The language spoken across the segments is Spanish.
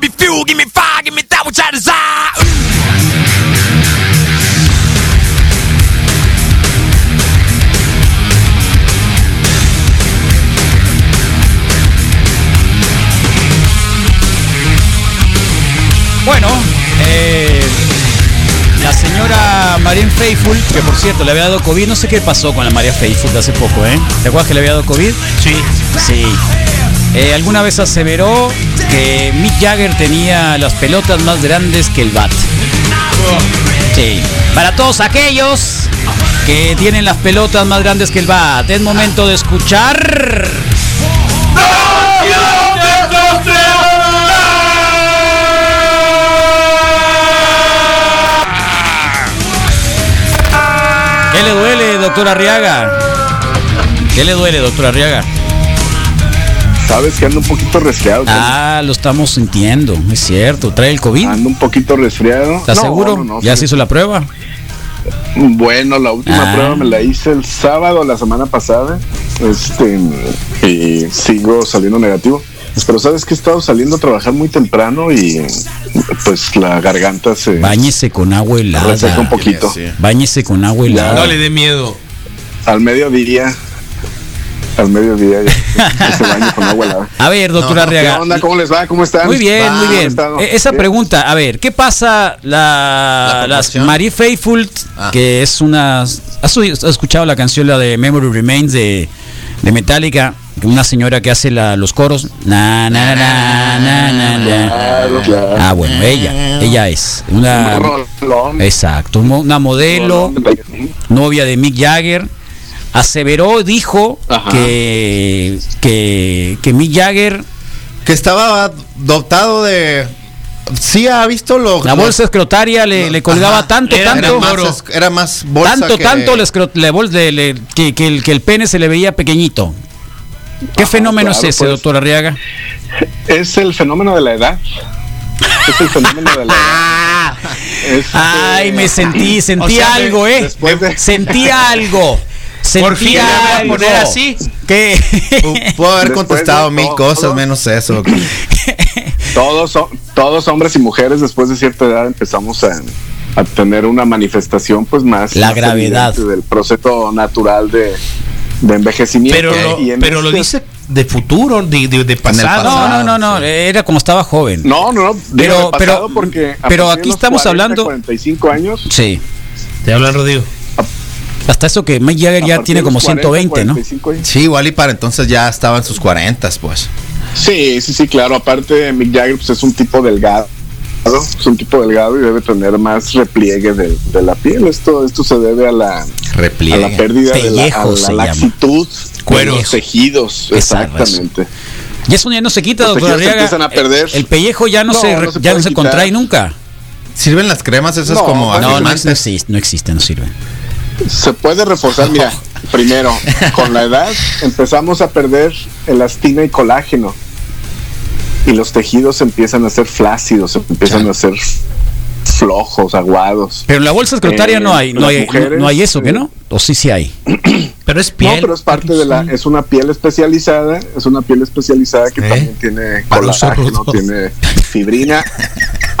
Give me fuel, give me fire, give me that which I desire. Bueno, eh, la señora Marian Faithful, que por cierto le había dado COVID, no sé qué pasó con la María Faithful de hace poco, ¿eh? ¿Te acuerdas que le había dado COVID? Sí. Sí. Eh, alguna vez aseveró que Mick Jagger tenía las pelotas más grandes que el bat. Sí. Para todos aquellos que tienen las pelotas más grandes que el bat, es momento de escuchar. ¿Qué le duele, doctor Arriaga? ¿Qué le duele, doctor Arriaga? Sabes que ando un poquito resfriado. Ah, lo estamos sintiendo, es cierto. ¿Trae el COVID? Ando un poquito resfriado. ¿Estás No, seguro? no, no, ¿Ya se hizo la prueba? Bueno, la última Ah. prueba me la hice el sábado la semana pasada. Este, y sigo saliendo negativo. Pero sabes que he estado saliendo a trabajar muy temprano y pues la garganta se Báñese con agua helada. reseca un poquito. Báñese con agua helada. No le dé miedo. Al mediodía, al mediodía ya, se con agua helada. A ver, doctor ¿Qué Arriaga. onda? ¿Cómo les va? ¿Cómo están? Muy bien, Ah, muy ¿cómo bien. están? E- Esa pregunta, a ver, ¿qué pasa la, ¿La las? Marie Faithful, Ah. que es una... ¿Has, oído- has escuchado la canción, la de Memory Remains de, de Metallica? Una señora que hace la- los coros. Na, na, na, na, na, na. Claro, claro. Ah, bueno, ella, ella es una... Un rolón. Exacto, una modelo, Rolón. novia de Mick Jagger, aseveró, dijo Ajá. que, que, que Mick Jagger, Que estaba dotado de. Sí, ha visto lo. la bolsa escrotaria le, le colgaba Ajá. tanto, Era- tanto, Era más, es- era más bolsa tanto, que- tanto le escro- le bol- le- le- que, que el, que el pene se le veía pequeñito. ¿Qué Ajá, fenómeno claro, es ese, pues. doctor Arriaga? Es el fenómeno de la edad. Es el fenómeno de la edad. Es, Ay, eh, me sentí, sentí o sea, de- algo, ¿eh? después de- Sentí algo. Por fin voy a poner así. Pu- Puedo haber Después contestado de mil todo. cosas menos eso. Todos, todos hombres y mujeres después de cierta edad empezamos a, a tener una manifestación pues más La más gravedad. del proceso natural de, de envejecimiento. Pero, lo, Y en pero lo este- dice de futuro, de, de, de pasado. No, pasado. no, no, no, era como estaba joven. No, no, no. Pero- de pasado pero- porque pero aquí estamos 40, hablando- 45 años. Sí. Te hablan, Rodrigo. Hasta eso que Mick Jagger ya tiene como los 40, 120, ¿no? 45 años. Sí, igual y para entonces ya estaba en sus 40, pues. Sí, sí, sí, claro. Aparte, Mick Jagger pues, es un tipo delgado. Es un tipo delgado y debe tener más repliegue de, de la piel. Esto, esto se debe a la, a Repliegue. la pérdida de la, a Pellejo la llama. laxitud Cueros. de los tejidos. Exactamente. Y eso ya no se quita, doctor Arriaga. empiezan a perder. El, el pellejo ya no, No, se, no se ya no puede se quitar. contrae nunca. ¿Sirven las cremas esas No, como No, no, no existe, no existe, no sirve. Se puede reforzar, mira, primero, con la edad empezamos a perder elastina y colágeno. Y los tejidos empiezan a ser flácidos, empiezan a ser flojos, aguados. Pero en la bolsa escrotaria Eh, no hay, no hay, no, mujeres, no hay eso, ¿qué eh, no? O sí, sí hay. Pero es No, piel. pero es parte de la, es una piel especializada, es una piel especializada que ¿Eh? también tiene colágeno, tiene fibrina.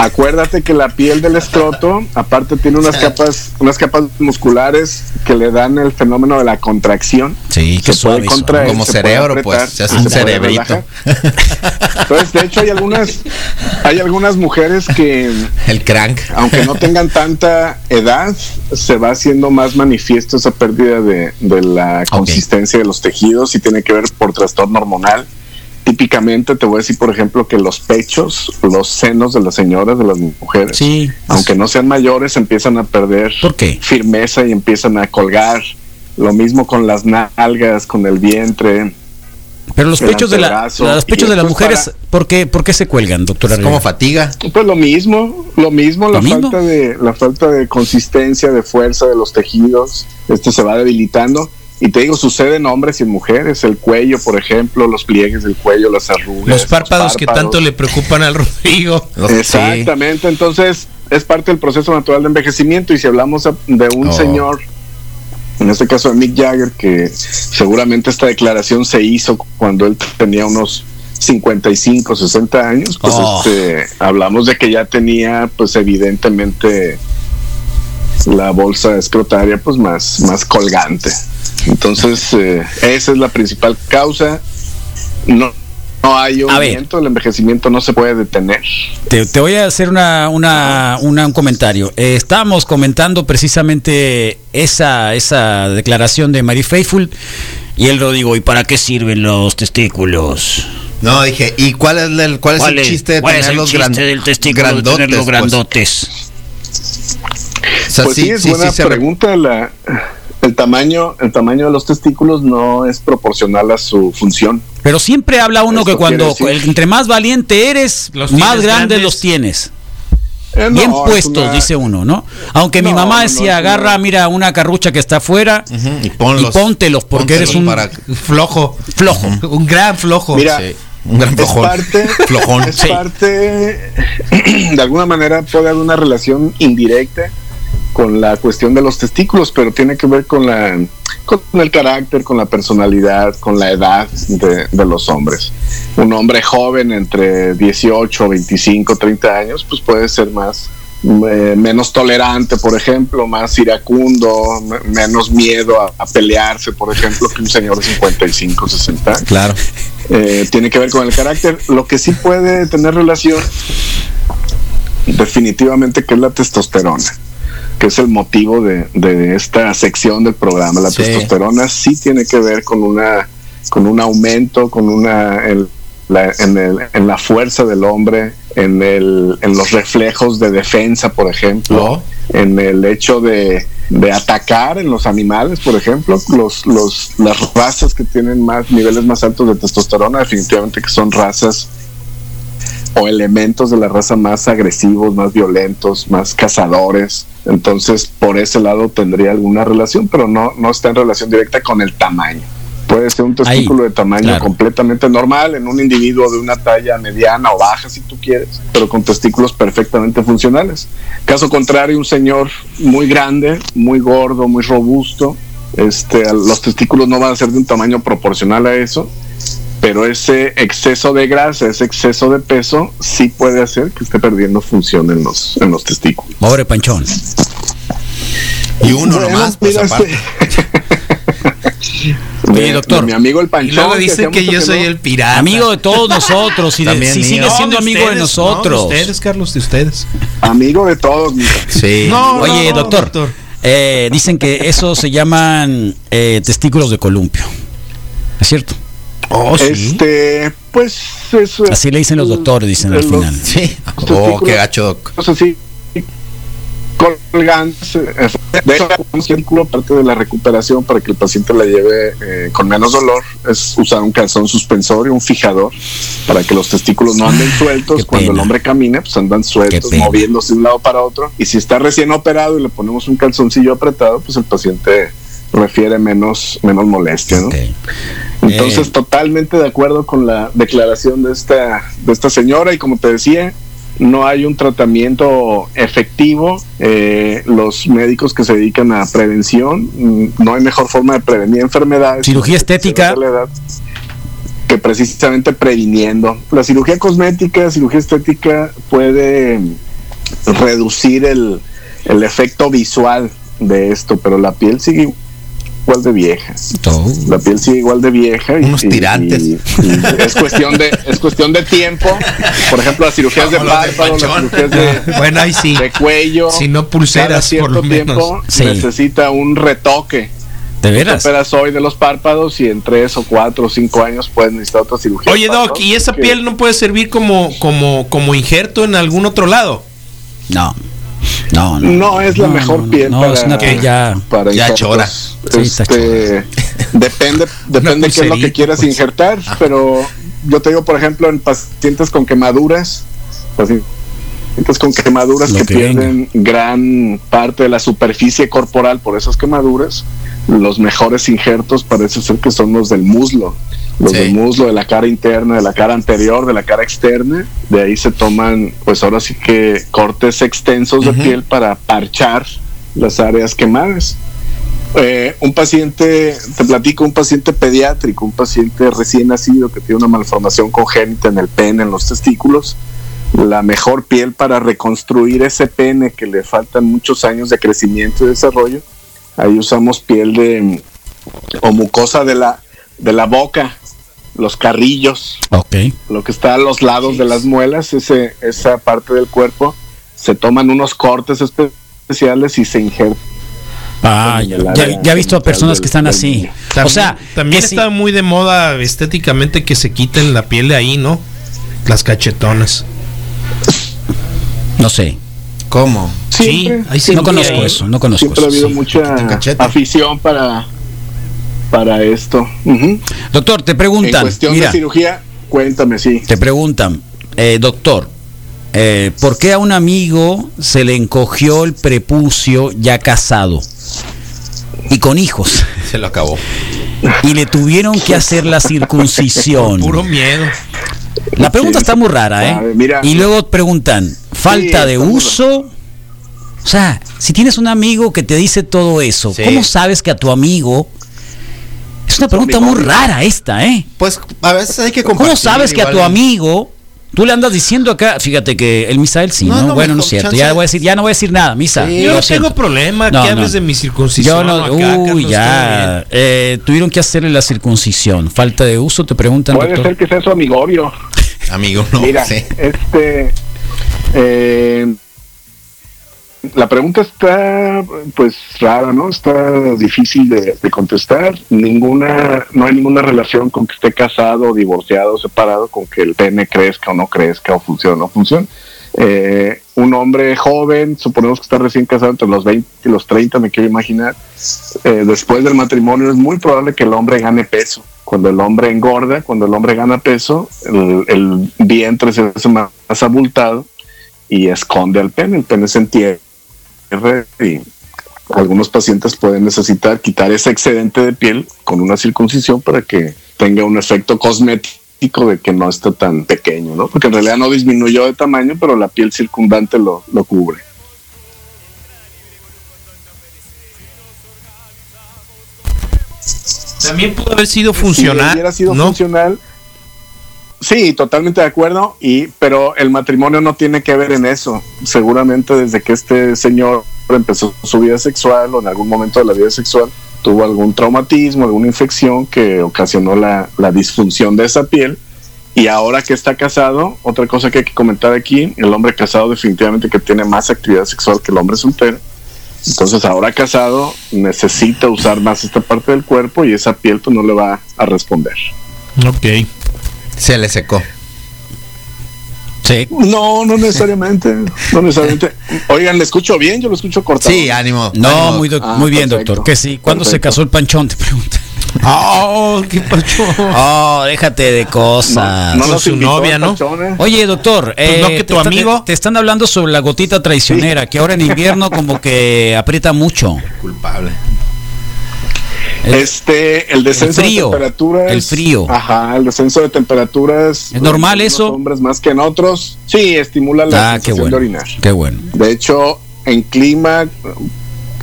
Acuérdate que la piel del escroto, aparte tiene unas capas, unas capas musculares que le dan el fenómeno de la contracción. Sí, qué Se puede contraer, Como se puede cerebro, apretar, pues, se hace un cerebrito. Entonces, de hecho, hay algunas, hay algunas mujeres que, El crank. aunque no tengan tanta edad, se va haciendo más manifiesto esa pérdida de, de la consistencia de los tejidos y tiene que ver por trastorno hormonal. Típicamente te voy a decir, por ejemplo, que los pechos, los senos de las señoras, de las mujeres, Sí. aunque no sean mayores, empiezan a perder ¿Por qué? firmeza y empiezan a colgar. Lo mismo con las nalgas, con el vientre. Pero los pechos de la, los pechos de las esto es mujeres, para- ¿por qué, por qué se cuelgan, doctor Es como fatiga. Pues lo mismo, lo mismo, ¿Lo la mismo? falta de la falta de consistencia, de fuerza de los tejidos, este se va debilitando y te digo, sucede en hombres y en mujeres, el cuello, por ejemplo, los pliegues del cuello, las arrugas, Los párpados que párpados. tanto le preocupan al Rodrigo. Exactamente, entonces es parte del proceso natural de envejecimiento y si hablamos de un Oh. señor, en este caso de Mick Jagger, que seguramente esta declaración se hizo cuando él tenía unos 55, 60 años, pues Oh. este, hablamos de que ya tenía, pues evidentemente, la bolsa escrotaria, pues más, más colgante. Entonces, eh, esa es la principal causa. No, no hay ver. aumento, el envejecimiento no se puede detener. Te, te voy a hacer una, una, una- un comentario. Eh, estábamos comentando precisamente esa, esa declaración de Mary Faithful y él lo digo, ¿y para qué sirven los testículos? No, dije, ¿y cuál es el, cuál es el chiste de cuál es el tenerlos chiste gran- del testículo de grandotes? pues? O sea, pues sí, es buena se- pregunta. La, el tamaño, el tamaño de los testículos no es proporcional a su función. Pero siempre habla uno Esto que cuando el- entre más valiente eres, Los más grandes grandes. los tienes. Eh, no, Bien es puestos, una- dice uno, ¿no? Aunque mi No, mamá no, decía, es una- agarra, mira, una carrucha que está afuera Ujú, y ponlos. y póntelos, porque eres un para Flojo. flojo. Un gran flojo. Mira, Sí, un gran es flojón. parte, Flojón. es Sí. parte, de alguna manera puede haber una relación indirecta con la cuestión de los testículos, pero tiene que ver con la con el carácter, con la personalidad, con la edad de, de los hombres. Un hombre joven entre 18, 25, 30 años, pues puede ser más eh, menos tolerante, por ejemplo, más iracundo, me- menos miedo a, a pelearse, por ejemplo, que un señor de 55, 60 años Claro. eh, tiene que ver con el carácter. Lo que sí puede tener relación, definitivamente, que es la testosterona, que es el motivo de, de esta sección del programa. La Sí. testosterona sí tiene que ver con una con un aumento, con una el- la- en, el- en la fuerza del hombre, en, el, en los reflejos de defensa, por ejemplo, Oh. en el hecho de, de atacar en los animales, por ejemplo, los, los, las razas que tienen más niveles más altos de testosterona, definitivamente que son razas o elementos de la raza más agresivos, más violentos, más cazadores. Entonces, por ese lado tendría alguna relación, pero no, no está en relación directa con el tamaño. Puede ser un testículo de tamaño claro. completamente normal en un individuo de una talla mediana o baja, si tú quieres, pero con testículos perfectamente funcionales. Caso contrario, un señor muy grande, muy gordo, muy robusto, este, los testículos no van a ser de un tamaño proporcional a eso, pero ese exceso de grasa, ese exceso de peso, sí puede hacer que esté perdiendo función en los, en los testículos. Pobre Panchón. Y uno Bueno, nomás, pues aparte. Oye, de- doctor. de mi amigo el Y Panchón. luego que dicen que yo soy no- el pirata. Amigo de todos nosotros y de, si mío. sigue No, siendo de amigo de ustedes, nosotros. no, de ustedes, Carlos, de ustedes. Amigo de todos. Sí. No, Oye, no, doctor, doctor. eh, dicen que eso se llaman eh, testículos de columpio. ¿Es cierto? Oh, sí. Este, pues eso es- Así le dicen los doctores, dicen al los- final. Sí. Oh, qué gacho, doc. cosas así colgantes. eh, De hecho, un círculo, parte de la recuperación para que el paciente la lleve eh, con menos dolor es usar un calzón suspensorio, un fijador, para que los testículos no anden sueltos. qué Cuando el hombre camina, pues andan sueltos, moviéndose de un lado para otro. Y si está recién operado y le ponemos un calzoncillo apretado, pues el paciente refiere menos, menos molestia, ¿no? Entonces, Eh, totalmente de acuerdo con la declaración de esta, de esta señora y como te decía, no hay un tratamiento efectivo. Eh, los médicos que se dedican a prevención, mm, no hay mejor forma de prevenir enfermedades. Cirugía estética. de la edad Que precisamente previniendo. La cirugía cosmética, cirugía estética puede mm, reducir el, el efecto visual de esto, pero la piel sigue igual de vieja todo. la piel sigue igual de vieja y, Unos y- tirantes. y- y es cuestión de es cuestión de tiempo por ejemplo las cirugías de Como de párpado las cirugías de, Bueno, ahí sí. de cuello Si no pulseras, cierto por lo menos. tiempo Sí. necesita un retoque ¿De te veras? operas hoy de los párpados y en tres o cuatro o cinco años puedes necesitar otra cirugía Oye, Doc, ¿y esa piel no puede servir como, como, como injerto en algún otro lado? No. No, no. no es la No, mejor no, no. piel No, para, es una piel ya. para Ya chora. Sí, está Este, depende depende qué es lo que quieras pues. injertar, pero yo te digo, por ejemplo, en pacientes con quemaduras, pacientes con quemaduras Lo que, que pierden gran parte de la superficie corporal por esas quemaduras, los mejores injertos parece ser que son los del muslo. Los Sí. del muslo, de la cara interna, de la cara anterior, de la cara externa. De ahí se toman, pues ahora sí que cortes extensos de piel para parchar las áreas quemadas. Eh, un paciente, te platico, un paciente pediátrico, un paciente recién nacido que tiene una malformación congénita en el pene, en los testículos, la mejor piel para reconstruir ese pene que le faltan muchos años de crecimiento y desarrollo. Ahí usamos piel de o mucosa de la de la boca, los carrillos, Ok. lo que está a los lados de las muelas, ese, esa parte del cuerpo, se toman unos cortes especiales y se injertan. Ah, ya, ya- he visto a personas que están así. También, o sea, también sí- está muy de moda estéticamente que se quiten la piel de ahí, ¿no? Las cachetonas. no sé. ¿Cómo? Siempre, ahí sí No conozco eso, no conozco siempre ha eso. habido sí. mucha afición para, para esto. Doctor, te En preguntan, cuestión mira, de cirugía, cuéntame, sí. te preguntan, eh, doctor, eh, ¿por qué a un amigo se le encogió el prepucio ya casado y con hijos Se lo acabó. y le tuvieron que hacer la circuncisión? Puro miedo. La pregunta Sí. está muy rara, ¿eh? Ver, mira. y luego preguntan, ¿falta Sí, de uso? O sea, si tienes un amigo que te dice todo eso, Sí. ¿cómo sabes que a tu amigo... Es una pregunta muy rara esta, ¿eh? Pues a veces hay que ¿Cómo compartir. sabes que a tu amigo tú le andas diciendo acá, fíjate que el Misael sí, No, ¿no? no, bueno, no es cierto, ya voy a decir, ya no voy a decir nada, Misa. Sí. Yo no siento. tengo problema No, que no. hables de mi Yo circuncisión. no, acá, uy, ya, eh, tuvieron que hacerle la circuncisión, falta de uso, te preguntan, Puede doctor. ser que sea su amigorio. Amigo, no. Mira, este. eh, la pregunta está, pues, rara, ¿no? Está difícil de, contestar. Ninguna, no hay ninguna relación con que esté casado, divorciado, separado, con que el pene crezca o no crezca, o funcione o no funcione. Eh, un hombre joven, suponemos que está recién casado entre los 20 y los 30, me quiero imaginar. eh, después del matrimonio es muy probable que el hombre gane peso. Cuando el hombre engorda, cuando el hombre gana peso, el, vientre se hace más, más abultado y esconde al pene. El pene se entierra y algunos pacientes pueden necesitar quitar ese excedente de piel con una circuncisión para que tenga un efecto cosmético de que no esté tan pequeño, ¿no? Porque en realidad no disminuyó de tamaño, pero la piel circundante lo, lo cubre. También pudo haber sido Si funcional. hubiera sido ¿no? funcional. Sí, totalmente de acuerdo. Y, pero el matrimonio no tiene que ver en eso. Seguramente desde que este señor empezó su vida sexual o en algún momento de la vida sexual tuvo algún traumatismo, alguna infección que ocasionó la, disfunción de esa piel. Y ahora que está casado, otra cosa que hay que comentar aquí, el hombre casado definitivamente que tiene más actividad sexual que el hombre soltero. Entonces ahora casado necesita usar más esta parte del cuerpo y esa piel pues no le va a responder. Ok. Se le secó. Sí. No, no necesariamente, no necesariamente. Oigan, ¿le escucho bien? Yo lo escucho cortado. Sí, ánimo. No, ánimo. muy, Ah, muy bien, perfecto. doctor. Que sí. ¿Cuándo se casó el panchón? Te preguntan. Oh, ¿qué pasó? Oh, déjate de cosas. No nos su novia, ¿no? ¿eh? Oye, doctor, Pues no, que te tu está- amigo. Te, te están hablando sobre la gotita traicionera, que ahora en invierno como que aprieta mucho. Culpable. Este, el descenso el frío, de temperaturas. el frío. Ajá, el descenso de temperaturas. ¿Es normal eso? hombres más que en otros. Sí, estimula la ah, qué sensación bueno. de orinar. Qué bueno. De hecho, en clima,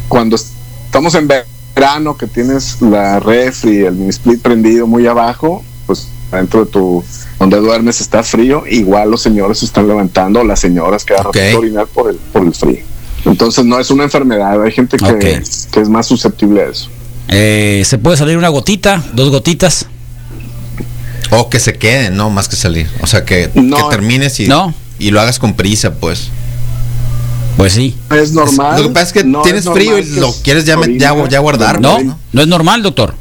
cuando estamos en verano, que tienes la refri, el mini split prendido muy abajo, pues dentro de tu donde duermes está frío, igual los señores se están levantando, las señoras que a orinar por el, por el frío. Entonces no es una enfermedad, hay gente que, que es más susceptible a eso. Eh, ¿Se puede salir una gotita? ¿Dos gotitas? O que se queden, no más que salir. O sea, que, No. que termines y, No. y lo hagas con prisa, pues. Pues sí. Es normal. Lo que pasa es que no tienes es frío y lo quieres ya, ya, ya guardar, No, ¿no? no es normal, doctor.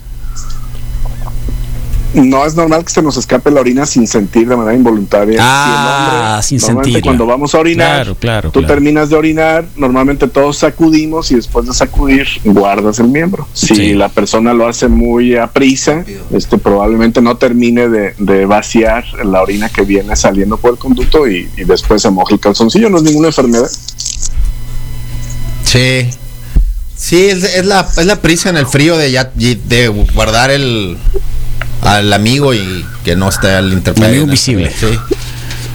No es normal que se nos escape la orina sin sentir de manera involuntaria. Ah, sin normalmente sentirla. Cuando vamos a orinar, Claro, claro, tú claro. terminas de orinar, normalmente todos sacudimos y después de sacudir guardas el miembro. Si Sí. la persona lo hace muy a prisa, este, probablemente no termine de, de vaciar la orina que viene saliendo por el conducto y, y después se moja el calzoncillo. No es ninguna enfermedad. Sí. Sí, es, es la, es la prisa en el frío de ya de guardar el al amigo y que no esté al interperio. amigo invisible. Sí.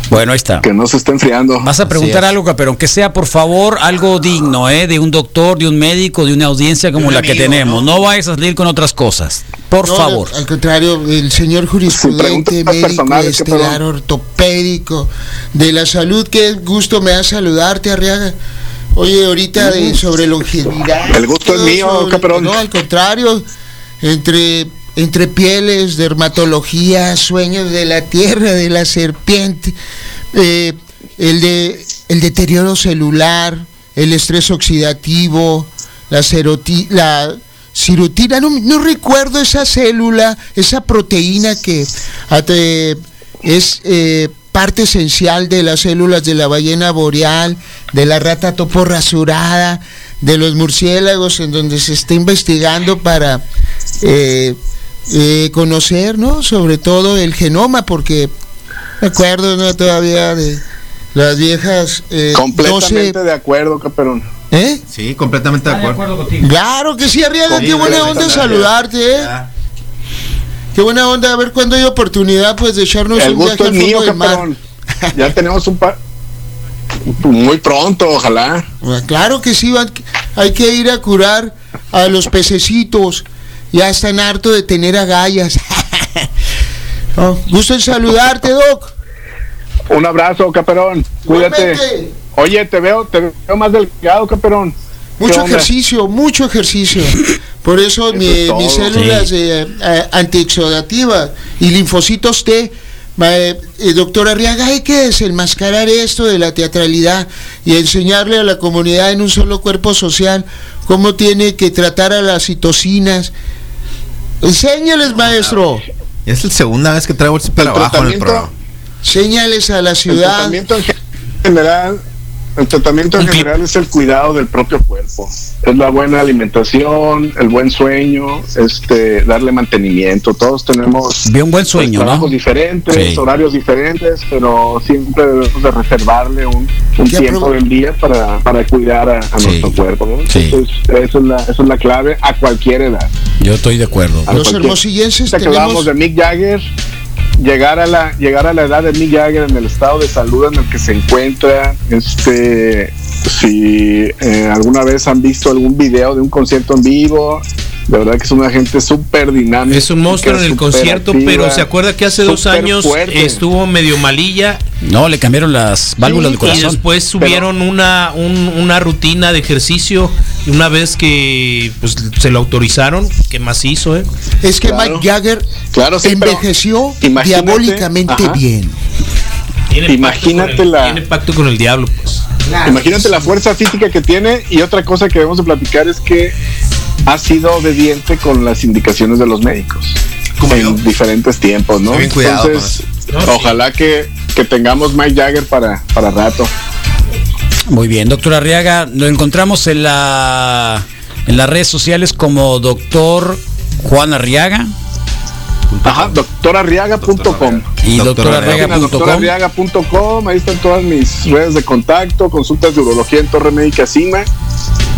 Bueno, ahí está. Que no se esté enfriando. Vas a preguntar algo, pero aunque sea, por favor, algo digno, ¿eh? De un doctor, de un médico, de una audiencia como un la que tenemos. ¿no? vayas a salir con otras cosas. Por No, favor. Al contrario, el señor jurisprudente, preguntas médico personales, ¿qué estelar, ortopédico, de la salud, qué gusto me da saludarte, Arriaga. Oye, ahorita de, sobre longevidad. El gusto es mío, sobre- caperón. No, al contrario, entre, entre pieles, dermatología, sueños de la tierra, de la serpiente, eh, el, de, el deterioro celular, el estrés oxidativo, la, sirutina, no, recuerdo esa célula, esa proteína que es eh, parte esencial de las células de la ballena boreal, de la rata topo rasurada, de los murciélagos, en donde se está investigando para eh, eh, conocer, ¿no? Sobre todo el genoma, porque me acuerdo ¿no? todavía de las viejas eh, Completamente 12 de acuerdo, Caperón. ¿Eh? Sí, completamente de acuerdo. Claro que sí, Arriaga, Sí, qué buena onda saludarte, ¿eh? Qué buena onda, a ver cuándo hay oportunidad pues de echarnos El un viaje gusto es al mío, del mar. Ya tenemos un par. Muy pronto, ojalá. Ah, Claro que sí, hay que ir a curar a los pececitos. Ya están harto de tener agallas. Oh, gusto en saludarte, Doc. Un abrazo, Caperón. Cuídate. Igualmente. Oye, te veo, te veo más delgado, Caperón. ¿Qué Mucho ejercicio, mucho ejercicio. Por eso, mi- es todo. mis células eh, eh, antioxidativas y linfocitos T. eh, eh, doctor Arriaga, hay que desenmascarar esto de la teatralidad y enseñarle a la comunidad en un solo cuerpo social cómo tiene que tratar a las citocinas. Enséñales, maestro. Es la segunda vez que traigo este trabajo en el programa. Enséñales a la El ciudad. tratamiento en general, el tratamiento en general es el cuidado del propio cuerpo. Es la buena alimentación, el buen sueño, este, darle mantenimiento. Todos tenemos un buen pues, sueño, ¿no? trabajos diferentes, Sí. horarios diferentes, pero siempre debemos de reservarle un, tiempo del día para, para cuidar a, a Sí. nuestro cuerpo. ¿no? Sí. Entonces, eso es, la, eso es la clave a cualquier edad. Yo estoy de acuerdo. A Los hermosillenses tenemos... de Mick Jagger, llegar a la llegar a la edad de Mick Jagger en el estado de salud en el que se encuentra, este, si eh, alguna vez han visto algún video de un concierto en vivo, de verdad que es una gente súper dinámica. Es un monstruo en el concierto, activa, pero se acuerda que hace dos años fuerte. estuvo medio malilla No, le cambiaron las válvulas del y corazón. después subieron una, un- una rutina de ejercicio y una vez que pues, se lo autorizaron, que macizo, ¿eh? Es que Claro. Mike Jagger Claro, sí, envejeció diabólicamente ajá. bien. Tiene Imagínate pacto con el- la- Tiene pacto con el diablo, pues. Imagínate la fuerza física que tiene y otra cosa que debemos de platicar es que ha sido obediente con las indicaciones de los médicos Como en yo. diferentes tiempos, ¿no? Muy bien cuidado Entonces, sí. ojalá que, que tengamos Mike Jagger para, para rato. Muy bien, doctor Arriaga, lo encontramos en la en las redes sociales como doctor Juan Arriaga Ajá, doctorarriaga.com. y Doctor doctorarriaga.com. Doctorarriaga.com, ahí están todas mis redes de contacto, consultas de urología en Torre Médica Cima.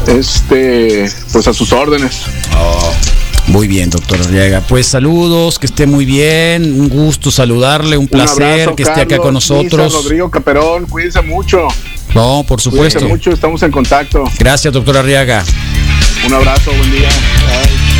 Este, pues a sus órdenes. Muy bien, doctor Arriaga. Pues saludos, que esté muy bien, un gusto saludarle, un Un placer abrazo, que esté acá con nosotros. Rodrigo Caperón, cuídense mucho. No, por Cuídense supuesto. mucho, estamos en contacto. Gracias, doctor Arriaga. Un abrazo, buen día. Bye.